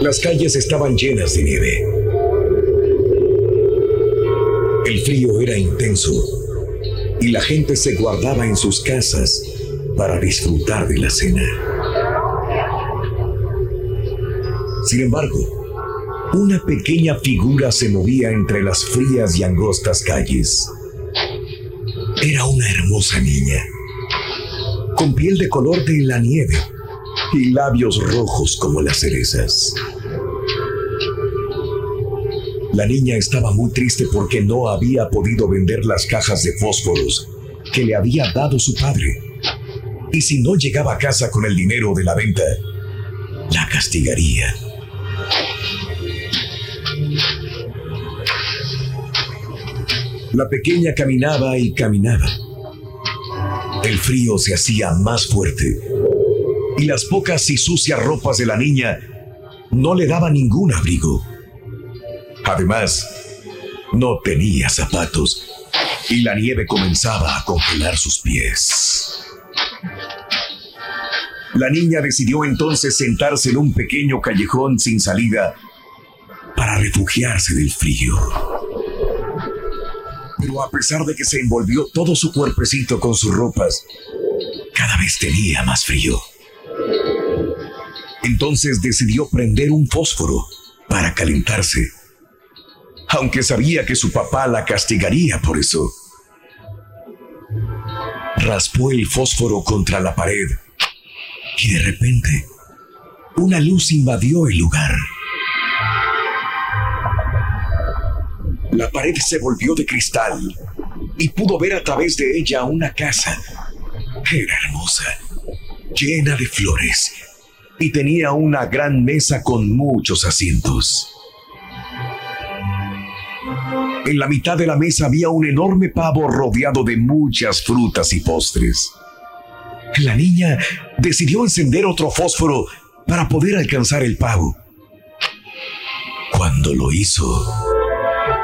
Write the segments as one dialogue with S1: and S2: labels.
S1: Las calles estaban llenas de nieve. El frío era intenso y la gente se guardaba en sus casas para disfrutar de la cena. Sin embargo, una pequeña figura se movía entre las frías y angostas calles. Era una hermosa niña, con piel de color de la nieve y labios rojos como las cerezas. La niña estaba muy triste porque no había podido vender las cajas de fósforos que le había dado su padre. Y si no llegaba a casa con el dinero de la venta, la castigaría. La pequeña caminaba y caminaba. El frío se hacía más fuerte y las pocas y sucias ropas de la niña no le daban ningún abrigo. Además, no tenía zapatos y la nieve comenzaba a congelar sus pies. La niña decidió entonces sentarse en un pequeño callejón sin salida para refugiarse del frío. Pero a pesar de que se envolvió todo su cuerpecito con sus ropas, cada vez tenía más frío. Entonces decidió prender un fósforo para calentarse, aunque sabía que su papá la castigaría por eso. Raspó el fósforo contra la pared y de repente una luz invadió el lugar. La pared se volvió de cristal y pudo ver a través de ella una casa. Era hermosa, llena de flores y tenía una gran mesa con muchos asientos. En la mitad de la mesa había un enorme pavo rodeado de muchas frutas y postres. La niña decidió encender otro fósforo para poder alcanzar el pavo. Cuando lo hizo,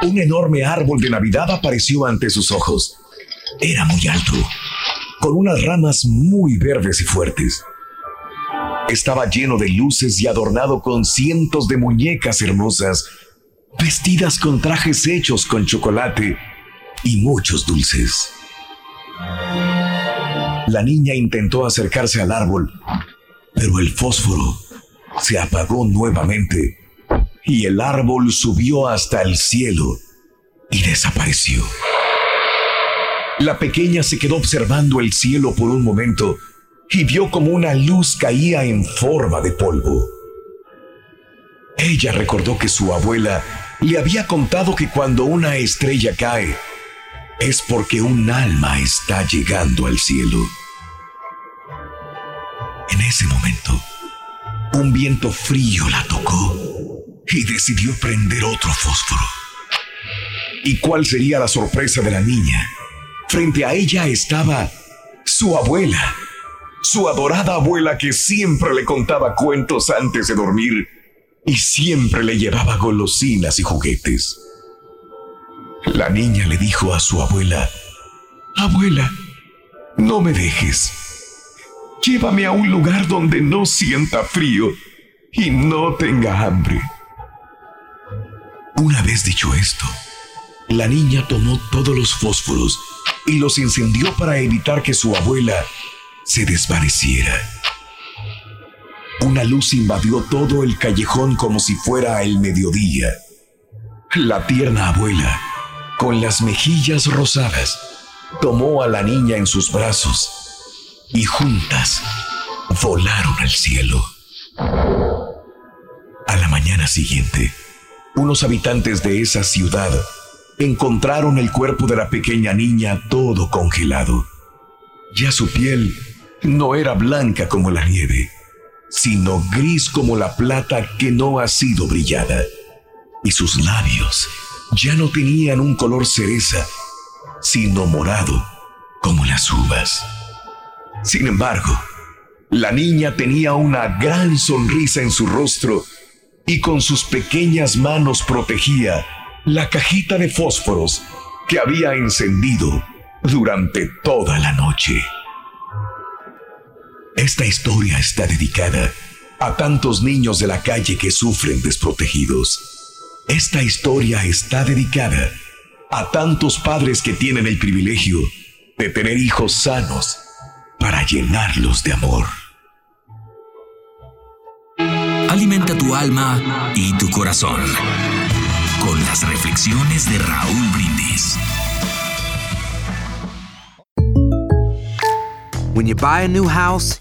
S1: un enorme árbol de Navidad apareció ante sus ojos. Era muy alto, con unas ramas muy verdes y fuertes. Estaba lleno de luces y adornado con cientos de muñecas hermosas, vestidas con trajes hechos con chocolate y muchos dulces. La niña intentó acercarse al árbol, pero el fósforo se apagó nuevamente y el árbol subió hasta el cielo y desapareció. La pequeña se quedó observando el cielo por un momento y vio como una luz caía en forma de polvo. Ella recordó que su abuela le había contado que cuando una estrella cae, es porque un alma está llegando al cielo. En ese momento, un viento frío la tocó y decidió prender otro fósforo. ¿Y cuál sería la sorpresa de la niña? Frente a ella estaba su abuela, su adorada abuela que siempre le contaba cuentos antes de dormir y siempre le llevaba golosinas y juguetes. La niña le dijo a su abuela, Abuela, no me dejes. Llévame a un lugar donde no sienta frío y no tenga hambre. Una vez dicho esto, la niña tomó todos los fósforos y los encendió para evitar que su abuela se desvaneciera. Una luz invadió todo el callejón como si fuera el mediodía. La tierna abuela, con las mejillas rosadas, tomó a la niña en sus brazos y juntas volaron al cielo. A la mañana siguiente, unos habitantes de esa ciudad encontraron el cuerpo de la pequeña niña todo congelado. Ya su piel no era blanca como la nieve, sino gris como la plata que no ha sido brillada. Y sus labios ya no tenían un color cereza, sino morado como las uvas. Sin embargo, la niña tenía una gran sonrisa en su rostro y con sus pequeñas manos protegía la cajita de fósforos que había encendido durante toda la noche. Esta historia está dedicada a tantos niños de la calle que sufren desprotegidos. Esta historia está dedicada a tantos padres que tienen el privilegio de tener hijos sanos para llenarlos de amor.
S2: Alimenta tu alma y tu corazón con las reflexiones de Raúl Brindis.
S3: When you buy a new house,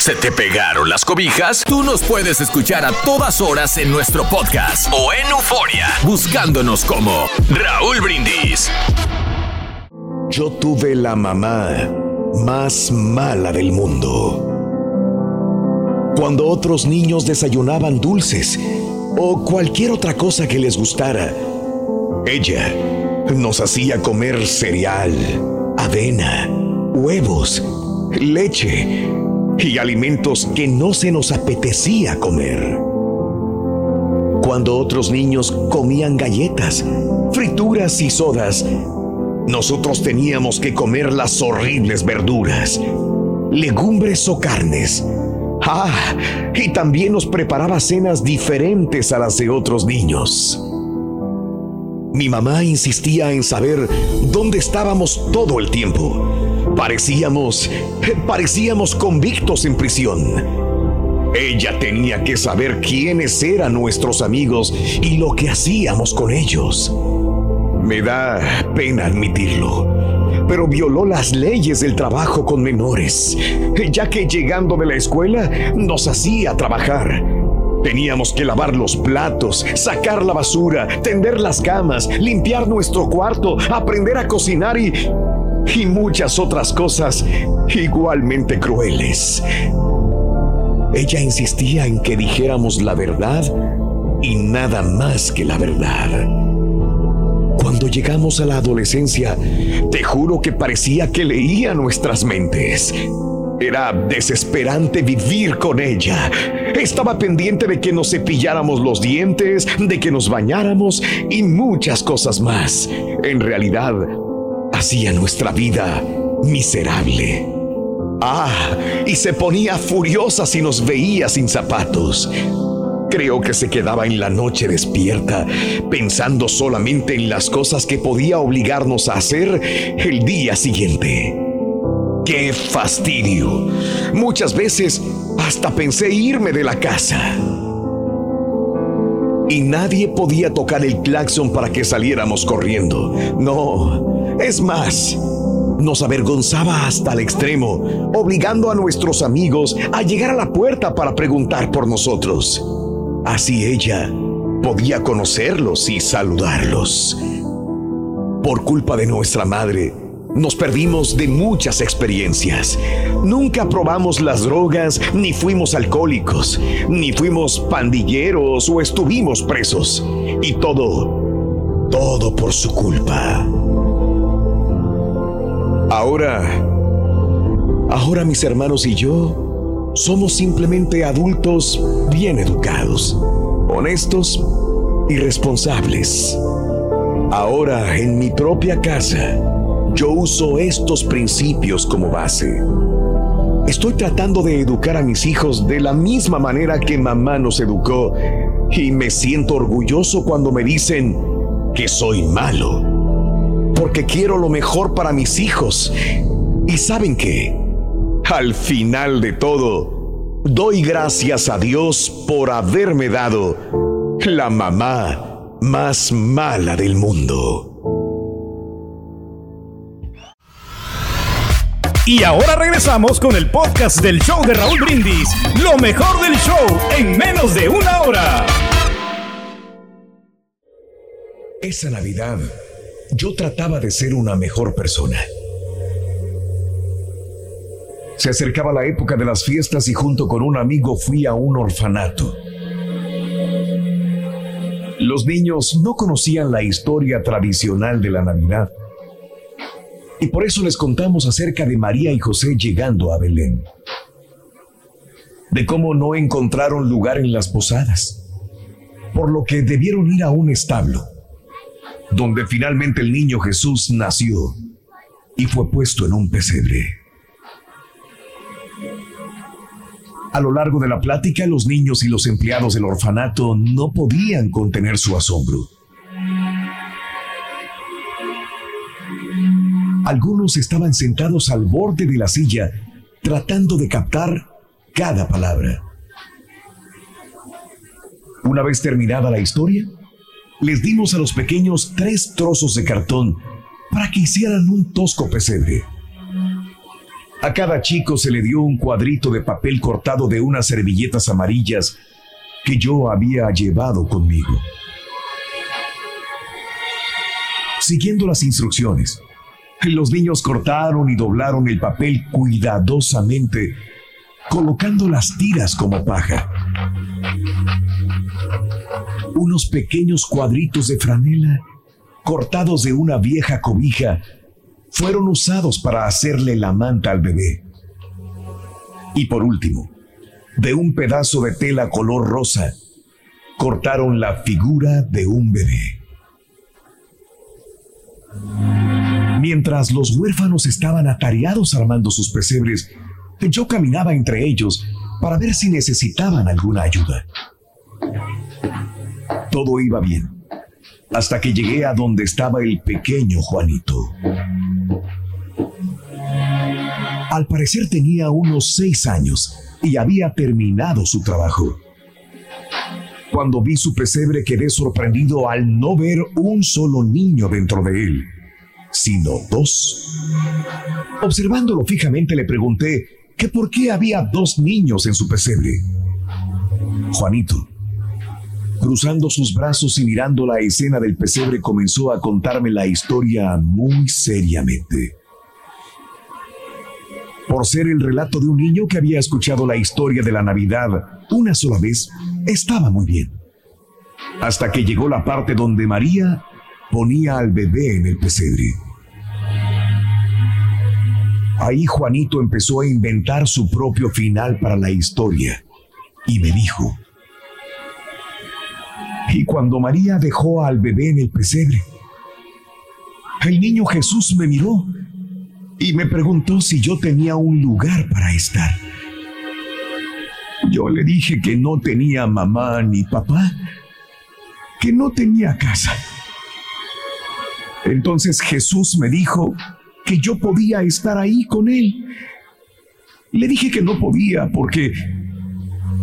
S2: ¿Se te pegaron las cobijas? Tú nos puedes escuchar a todas horas en nuestro podcast o en Euforia, buscándonos como Raúl Brindis.
S1: Yo tuve la mamá más mala del mundo. Cuando otros niños desayunaban dulces o cualquier otra cosa que les gustara, ella nos hacía comer cereal, avena, huevos, leche y alimentos que no se nos apetecía comer. Cuando otros niños comían galletas, frituras y sodas, nosotros teníamos que comer las horribles verduras, legumbres o carnes. Ah, y también nos preparaba cenas diferentes a las de otros niños. Mi mamá insistía en saber dónde estábamos todo el tiempo. Parecíamos, parecíamos convictos en prisión. Ella tenía que saber quiénes eran nuestros amigos y lo que hacíamos con ellos. Me da pena admitirlo, pero violó las leyes del trabajo con menores, ya que llegando de la escuela nos hacía trabajar. Teníamos que lavar los platos, sacar la basura, tender las camas, limpiar nuestro cuarto, aprender a cocinar y, y muchas otras cosas igualmente crueles. Ella insistía en que dijéramos la verdad y nada más que la verdad. Cuando llegamos a la adolescencia, te juro que parecía que leía nuestras mentes. Era desesperante vivir con ella. Estaba pendiente de que nos cepilláramos los dientes, de que nos bañáramos y muchas cosas más. En realidad, hacía nuestra vida miserable. Ah, y se ponía furiosa si nos veía sin zapatos. Creo que se quedaba en la noche despierta, pensando solamente en las cosas que podía obligarnos a hacer el día siguiente. ¡Qué fastidio! Muchas veces hasta pensé irme de la casa. Y nadie podía tocar el claxon para que saliéramos corriendo. No, es más, nos avergonzaba hasta el extremo, obligando a nuestros amigos a llegar a la puerta para preguntar por nosotros. Así ella podía conocerlos y saludarlos. Por culpa de nuestra madre, nos perdimos de muchas experiencias. Nunca probamos las drogas, ni fuimos alcohólicos, ni fuimos pandilleros o estuvimos presos. Y todo, todo por su culpa. Ahora, ahora mis hermanos y yo somos simplemente adultos bien educados, honestos y responsables. Ahora, en mi propia casa, yo uso estos principios como base. Estoy tratando de educar a mis hijos de la misma manera que mamá nos educó y me siento orgulloso cuando me dicen que soy malo, porque quiero lo mejor para mis hijos. ¿Y saben qué? Al final de todo, doy gracias a Dios por haberme dado la mamá más mala del mundo.
S4: Y ahora regresamos con el podcast del show de Raúl Brindis. Lo mejor del show en menos de una hora.
S1: Esa Navidad, yo trataba de ser una mejor persona. Se acercaba la época de las fiestas y junto con un amigo fui a un orfanato. Los niños no conocían la historia tradicional de la Navidad. Y por eso les contamos acerca de María y José llegando a Belén. De cómo no encontraron lugar en las posadas, por lo que debieron ir a un establo, donde finalmente el niño Jesús nació y fue puesto en un pesebre. A lo largo de la plática, los niños y los empleados del orfanato no podían contener su asombro. Algunos estaban sentados al borde de la silla, tratando de captar cada palabra. Una vez terminada la historia, les dimos a los pequeños tres trozos de cartón para que hicieran un tosco pesebre. A cada chico se le dio un cuadrito de papel cortado de unas servilletas amarillas que yo había llevado conmigo. Siguiendo las instrucciones, los niños cortaron y doblaron el papel cuidadosamente, colocando las tiras como paja. Unos pequeños cuadritos de franela cortados de una vieja cobija fueron usados para hacerle la manta al bebé. Y por último, de un pedazo de tela color rosa, cortaron la figura de un bebé. Mientras los huérfanos estaban atareados armando sus pesebres, yo caminaba entre ellos para ver si necesitaban alguna ayuda. Todo iba bien, hasta que llegué a donde estaba el pequeño Juanito. Al parecer tenía unos seis años y había terminado su trabajo. Cuando vi su pesebre quedé sorprendido al no ver un solo niño dentro de él, sino dos. Observándolo fijamente le pregunté que por qué había dos niños en su pesebre. Juanito, cruzando sus brazos y mirando la escena del pesebre, comenzó a contarme la historia muy seriamente por ser el relato de un niño que había escuchado la historia de la Navidad una sola vez, estaba muy bien. Hasta que llegó la parte donde María ponía al bebé en el pesebre. Ahí Juanito empezó a inventar su propio final para la historia y me dijo, y cuando María dejó al bebé en el pesebre, el niño Jesús me miró y me preguntó si yo tenía un lugar para estar. Yo le dije que no tenía mamá ni papá, que no tenía casa. Entonces Jesús me dijo que yo podía estar ahí con él. Le dije que no podía porque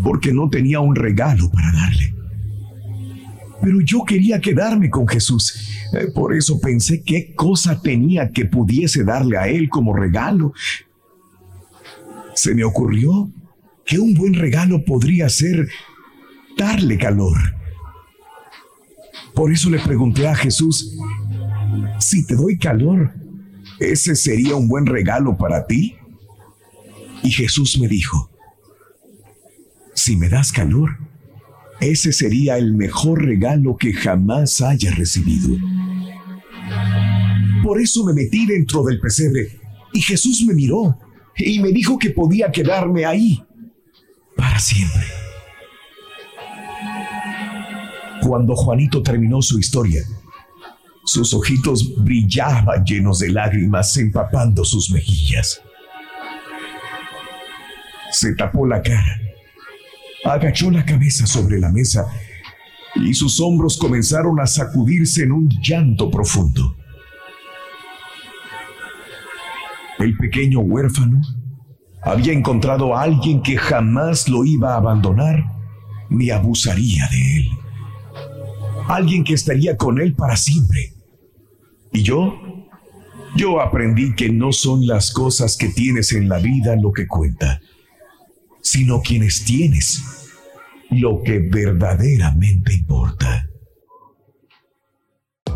S1: porque no tenía un regalo para darle. Pero yo quería quedarme con Jesús. Eh, Por eso pensé qué cosa tenía que pudiese darle a él como regalo. Se me ocurrió que un buen regalo podría ser darle calor. Por eso le pregunté a Jesús, si te doy calor, ¿ese sería un buen regalo para ti? Y Jesús me dijo, si me das calor, ese sería el mejor regalo que jamás haya recibido. Por eso me metí dentro del pesebre y Jesús me miró y me dijo que podía quedarme ahí para siempre. Cuando Juanito terminó su historia, sus ojitos brillaban llenos de lágrimas empapando sus mejillas. Se tapó la cara, agachó la cabeza sobre la mesa y sus hombros comenzaron a sacudirse en un llanto profundo. El pequeño huérfano había encontrado a alguien que jamás lo iba a abandonar ni abusaría de él. Alguien que estaría con él para siempre. Y yo, yo aprendí que no son las cosas que tienes en la vida lo que cuenta, sino quienes tienes lo que verdaderamente importa.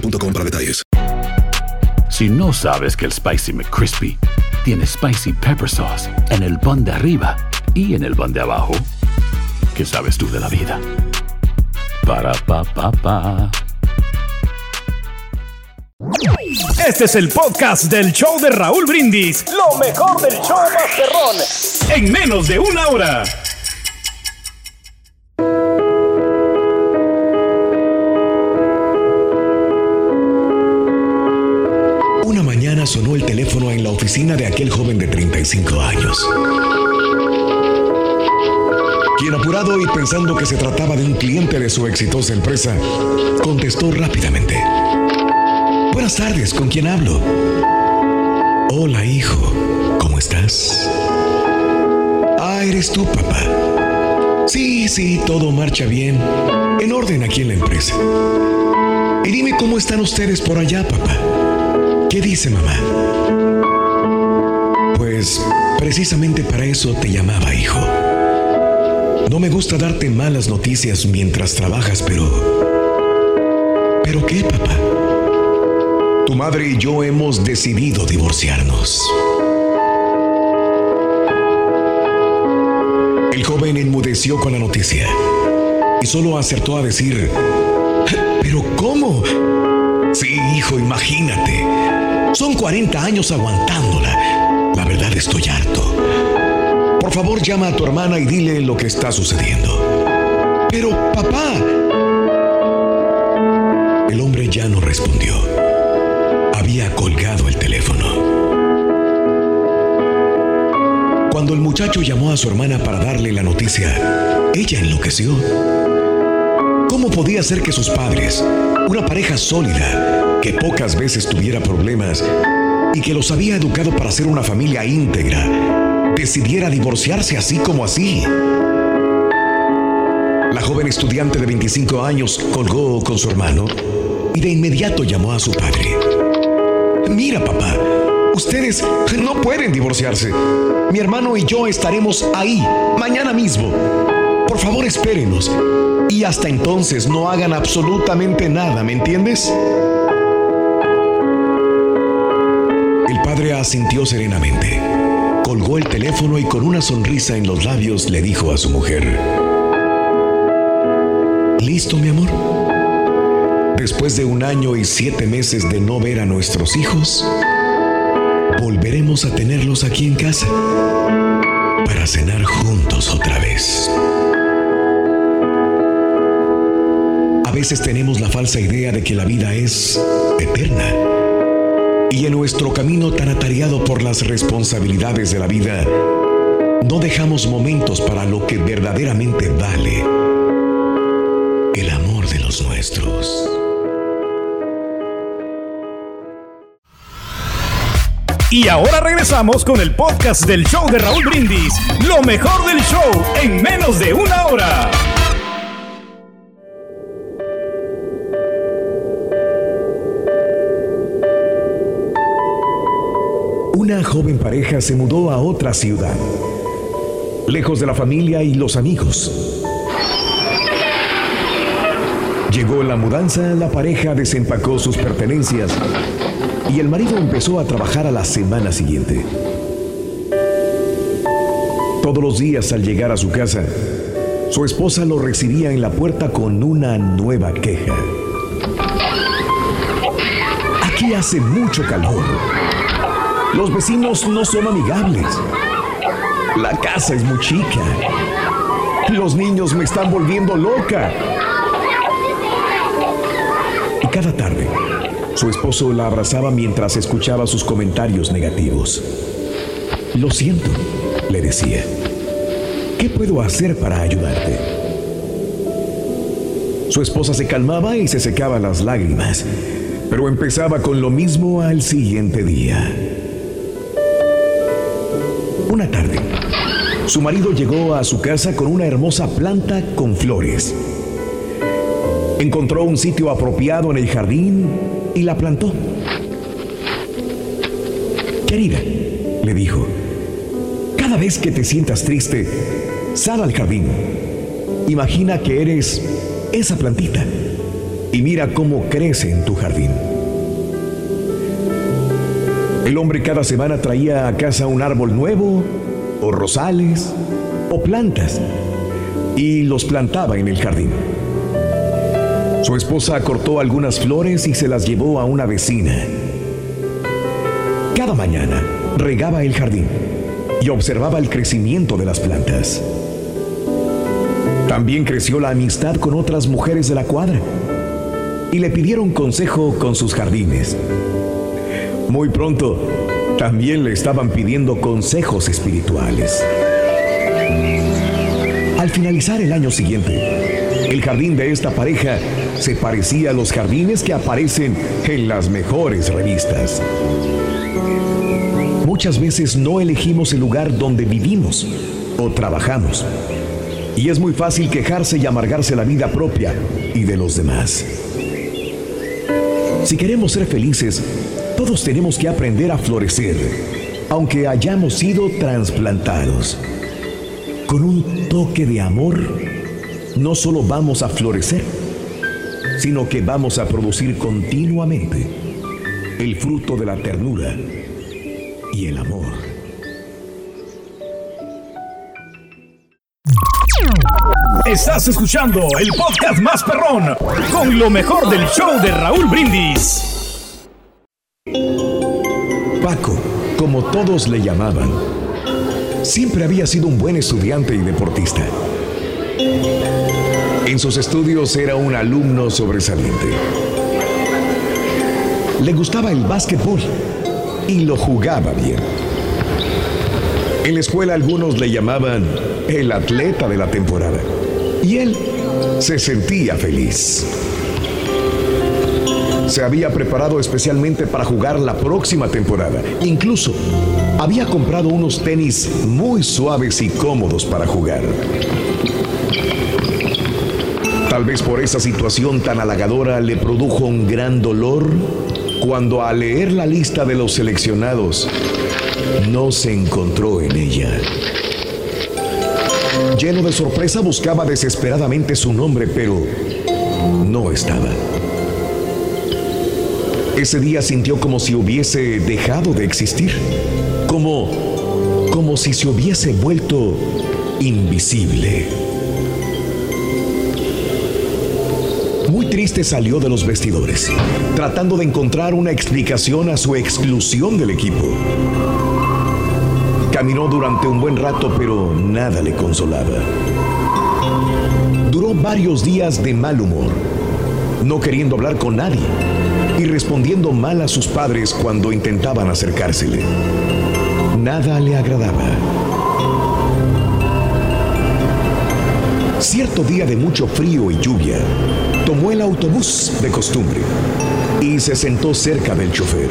S5: boostmobile.com para detalles.
S6: Si no sabes que el Spicy McCrispy tiene Spicy Pepper Sauce en el pan de arriba y en el pan de abajo, ¿qué sabes tú de la vida? Para, pa, pa, pa.
S4: Este es el podcast del show de Raúl Brindis. Lo mejor del show Masterrón. En menos de una hora.
S1: De aquel joven de 35 años. Quien apurado y pensando que se trataba de un cliente de su exitosa empresa, contestó rápidamente. Buenas tardes, ¿con quién hablo? Hola, hijo, ¿cómo estás? Ah, eres tú, papá. Sí, sí, todo marcha bien. En orden aquí en la empresa. Y dime cómo están ustedes por allá, papá. ¿Qué dice mamá? Pues precisamente para eso te llamaba, hijo. No me gusta darte malas noticias mientras trabajas, pero... ¿Pero qué, papá? Tu madre y yo hemos decidido divorciarnos. El joven enmudeció con la noticia y solo acertó a decir, ¿pero cómo? Sí, hijo, imagínate. Son 40 años aguantándola. Estoy harto. Por favor, llama a tu hermana y dile lo que está sucediendo. Pero, papá. El hombre ya no respondió. Había colgado el teléfono. Cuando el muchacho llamó a su hermana para darle la noticia, ella enloqueció. ¿Cómo podía ser que sus padres, una pareja sólida, que pocas veces tuviera problemas y que los había educado para ser una familia íntegra, decidiera divorciarse así como así? La joven estudiante de 25 años colgó con su hermano y de inmediato llamó a su padre. Mira, papá, ustedes no pueden divorciarse. Mi hermano y yo estaremos ahí mañana mismo. Por favor, espérenos. Y hasta entonces no hagan absolutamente nada, ¿me entiendes? Padre asintió serenamente. Colgó el teléfono y con una sonrisa en los labios le dijo a su mujer, ¿Listo, mi amor? Después de un año y siete meses de no ver a nuestros hijos, volveremos a tenerlos aquí en casa para cenar juntos otra vez. A veces tenemos la falsa idea de que la vida es eterna. Y en nuestro camino tan atareado por las responsabilidades de la vida, no dejamos momentos para lo que verdaderamente vale, el amor de los nuestros.
S4: Y ahora regresamos con el podcast del show de Raúl Brindis. Lo mejor del show en menos de una hora.
S1: Una joven pareja se mudó a otra ciudad, lejos de la familia y los amigos. Llegó la mudanza, la pareja desempacó sus pertenencias y el marido empezó a trabajar a la semana siguiente. Todos los días al llegar a su casa, su esposa lo recibía en la puerta con una nueva queja. Aquí hace mucho calor. Los vecinos no son amigables. La casa es muy chica. Los niños me están volviendo loca. Y cada tarde, su esposo la abrazaba mientras escuchaba sus comentarios negativos. Lo siento, le decía. ¿Qué puedo hacer para ayudarte? Su esposa se calmaba y se secaba las lágrimas, pero empezaba con lo mismo al siguiente día. Su marido llegó a su casa con una hermosa planta con flores. Encontró un sitio apropiado en el jardín y la plantó. Querida, le dijo, cada vez que te sientas triste, sal al jardín. Imagina que eres esa plantita y mira cómo crece en tu jardín. El hombre cada semana traía a casa un árbol nuevo, o rosales, o plantas, y los plantaba en el jardín. Su esposa cortó algunas flores y se las llevó a una vecina. Cada mañana regaba el jardín y observaba el crecimiento de las plantas. También creció la amistad con otras mujeres de la cuadra y le pidieron consejo con sus jardines. Muy pronto, también le estaban pidiendo consejos espirituales. Al finalizar el año siguiente, el jardín de esta pareja se parecía a los jardines que aparecen en las mejores revistas. Muchas veces no elegimos el lugar donde vivimos o trabajamos. Y es muy fácil quejarse y amargarse la vida propia y de los demás. Si queremos ser felices, todos tenemos que aprender a florecer, aunque hayamos sido trasplantados. Con un toque de amor, no solo vamos a florecer, sino que vamos a producir continuamente el fruto de la ternura y el amor.
S4: Estás escuchando el podcast más perrón con lo mejor del show de Raúl Brindis.
S1: Paco, como todos le llamaban, siempre había sido un buen estudiante y deportista. En sus estudios era un alumno sobresaliente. Le gustaba el básquetbol y lo jugaba bien. En la escuela algunos le llamaban el atleta de la temporada y él se sentía feliz. Se había preparado especialmente para jugar la próxima temporada. Incluso había comprado unos tenis muy suaves y cómodos para jugar. Tal vez por esa situación tan halagadora le produjo un gran dolor cuando al leer la lista de los seleccionados no se encontró en ella. Lleno de sorpresa buscaba desesperadamente su nombre, pero no estaba. Ese día sintió como si hubiese dejado de existir, como, como si se hubiese vuelto invisible. Muy triste salió de los vestidores, tratando de encontrar una explicación a su exclusión del equipo. Caminó durante un buen rato, pero nada le consolaba. Duró varios días de mal humor, no queriendo hablar con nadie y respondiendo mal a sus padres cuando intentaban acercársele. Nada le agradaba. Cierto día de mucho frío y lluvia, tomó el autobús de costumbre y se sentó cerca del chofer.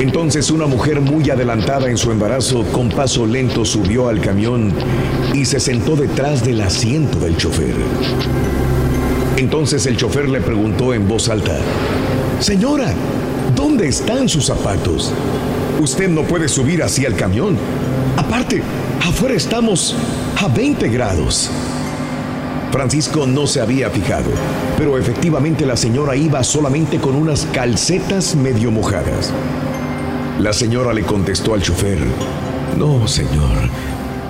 S1: Entonces una mujer muy adelantada en su embarazo con paso lento subió al camión y se sentó detrás del asiento del chofer. Entonces el chofer le preguntó en voz alta, Señora, ¿dónde están sus zapatos? Usted no puede subir así al camión. Aparte, afuera estamos a 20 grados. Francisco no se había fijado, pero efectivamente la señora iba solamente con unas calcetas medio mojadas. La señora le contestó al chofer, no, señor,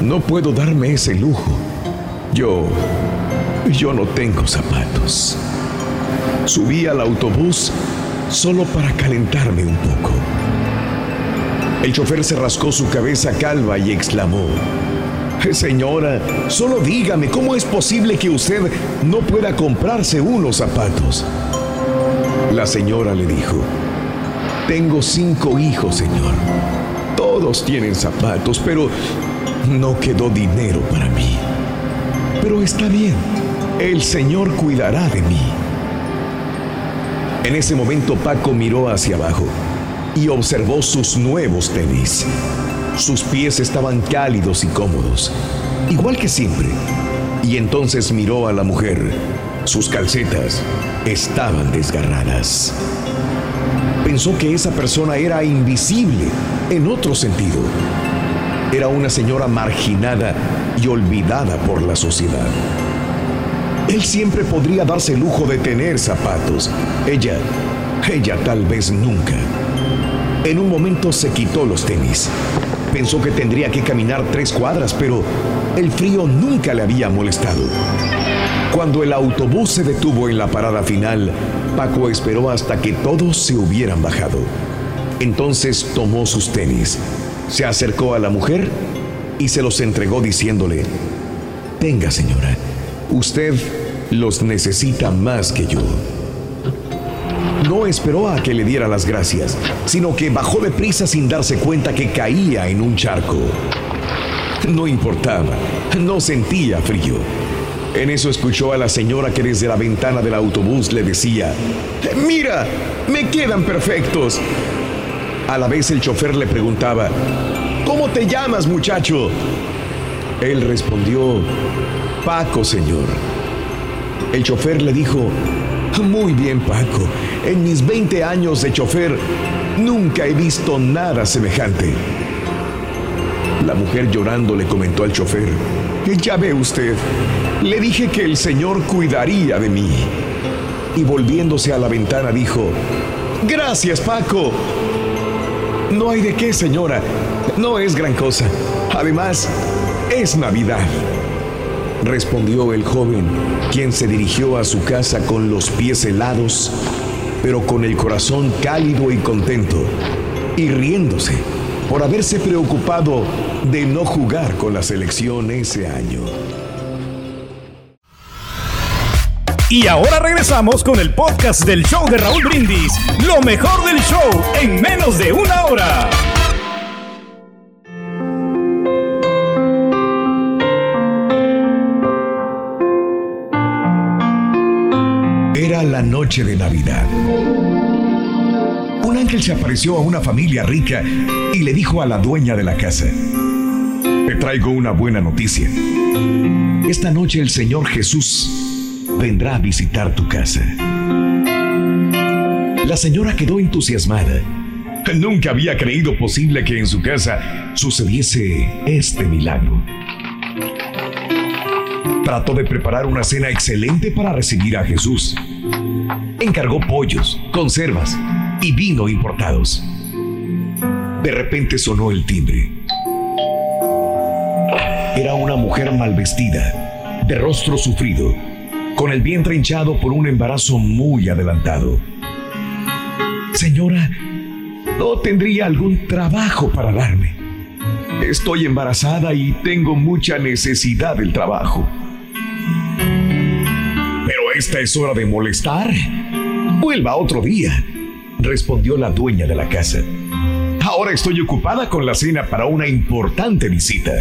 S1: no puedo darme ese lujo. Yo yo no tengo zapatos. Subí al autobús solo para calentarme un poco. El chofer se rascó su cabeza calva y exclamó, Señora, solo dígame, ¿cómo es posible que usted no pueda comprarse unos zapatos? La señora le dijo, tengo cinco hijos, señor. Todos tienen zapatos, pero no quedó dinero para mí. Pero está bien el Señor cuidará de mí. En ese momento Paco miró hacia abajo y observó sus nuevos tenis. Sus pies estaban cálidos y cómodos, igual que siempre. Y entonces miró a la mujer. Sus calcetas estaban desgarradas. Pensó que esa persona era invisible en otro sentido. Era una señora marginada y olvidada por la sociedad. Él siempre podría darse el lujo de tener zapatos. Ella, ella tal vez nunca. En un momento se quitó los tenis. Pensó que tendría que caminar tres cuadras, pero el frío nunca le había molestado. Cuando el autobús se detuvo en la parada final, Paco esperó hasta que todos se hubieran bajado. Entonces tomó sus tenis, se acercó a la mujer y se los entregó diciéndole, Venga señora, Usted los necesita más que yo. No esperó a que le diera las gracias, sino que bajó de prisa sin darse cuenta que caía en un charco. No importaba, no sentía frío. En eso escuchó a la señora que desde la ventana del autobús le decía, Mira, me quedan perfectos. A la vez el chofer le preguntaba, ¿Cómo te llamas muchacho? Él respondió, Paco, señor. El chofer le dijo, muy bien, Paco, en mis 20 años de chofer nunca he visto nada semejante. La mujer llorando le comentó al chofer, ya ve usted, le dije que el Señor cuidaría de mí. Y volviéndose a la ventana dijo, gracias, Paco. No hay de qué, señora, no es gran cosa. Además, es Navidad respondió el joven, quien se dirigió a su casa con los pies helados, pero con el corazón cálido y contento, y riéndose por haberse preocupado de no jugar con la selección ese año.
S4: Y ahora regresamos con el podcast del show de Raúl Brindis, lo mejor del show en menos de una hora.
S1: La noche de Navidad. Un ángel se apareció a una familia rica y le dijo a la dueña de la casa, te traigo una buena noticia. Esta noche el Señor Jesús vendrá a visitar tu casa. La señora quedó entusiasmada. Nunca había creído posible que en su casa sucediese este milagro. Trató de preparar una cena excelente para recibir a Jesús. Encargó pollos, conservas y vino importados. De repente sonó el timbre. Era una mujer mal vestida, de rostro sufrido, con el vientre hinchado por un embarazo muy adelantado. Señora, ¿no tendría algún trabajo para darme? Estoy embarazada y tengo mucha necesidad del trabajo. Esta es hora de molestar. Vuelva otro día, respondió la dueña de la casa. Ahora estoy ocupada con la cena para una importante visita.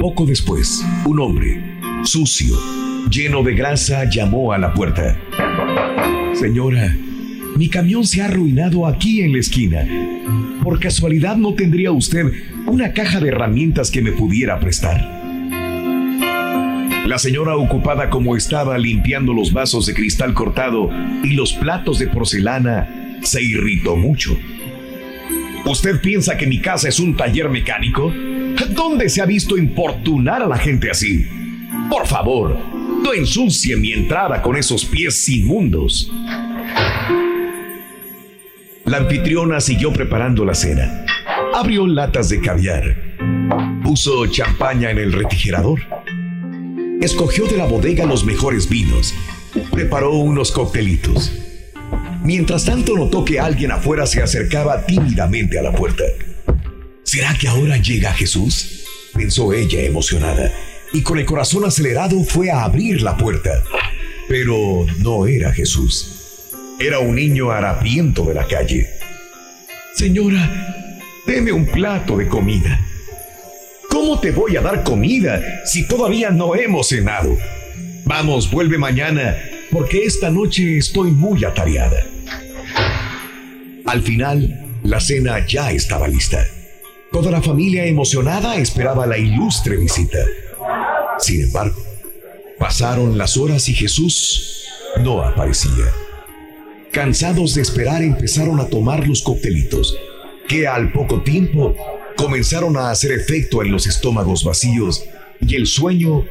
S1: Poco después, un hombre, sucio, lleno de grasa, llamó a la puerta. Señora, mi camión se ha arruinado aquí en la esquina. ¿Por casualidad no tendría usted una caja de herramientas que me pudiera prestar? La señora ocupada como estaba limpiando los vasos de cristal cortado y los platos de porcelana, se irritó mucho. ¿Usted piensa que mi casa es un taller mecánico? ¿Dónde se ha visto importunar a la gente así? Por favor, no ensucie mi entrada con esos pies inmundos. La anfitriona siguió preparando la cena. Abrió latas de caviar. Puso champaña en el refrigerador. Escogió de la bodega los mejores vinos. Preparó unos coctelitos. Mientras tanto notó que alguien afuera se acercaba tímidamente a la puerta. ¿Será que ahora llega Jesús? Pensó ella emocionada, y con el corazón acelerado fue a abrir la puerta. Pero no era Jesús. Era un niño harapiento de la calle. Señora, deme un plato de comida. ¿Cómo te voy a dar comida si todavía no hemos cenado? Vamos, vuelve mañana, porque esta noche estoy muy atareada. Al final, la cena ya estaba lista. Toda la familia emocionada esperaba la ilustre visita. Sin embargo, pasaron las horas y Jesús no aparecía. Cansados de esperar empezaron a tomar los coctelitos, que al poco tiempo comenzaron a hacer efecto en los estómagos vacíos y el sueño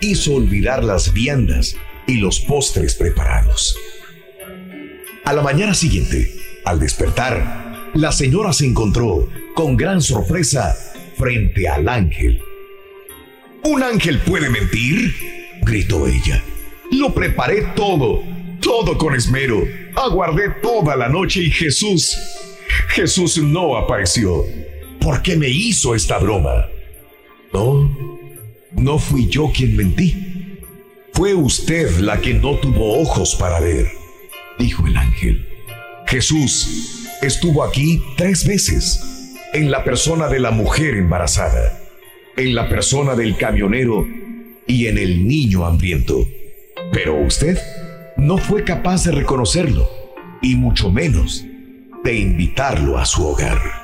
S1: hizo olvidar las viandas y los postres preparados. A la mañana siguiente, al despertar, la señora se encontró con gran sorpresa frente al ángel. ¿Un ángel puede mentir? gritó ella. Lo preparé todo, todo con esmero. Aguardé toda la noche y Jesús, Jesús no apareció. ¿Por qué me hizo esta broma? No, no fui yo quien mentí. Fue usted la que no tuvo ojos para ver, dijo el ángel. Jesús estuvo aquí tres veces, en la persona de la mujer embarazada, en la persona del camionero y en el niño hambriento. Pero usted no fue capaz de reconocerlo, y mucho menos de invitarlo a su hogar.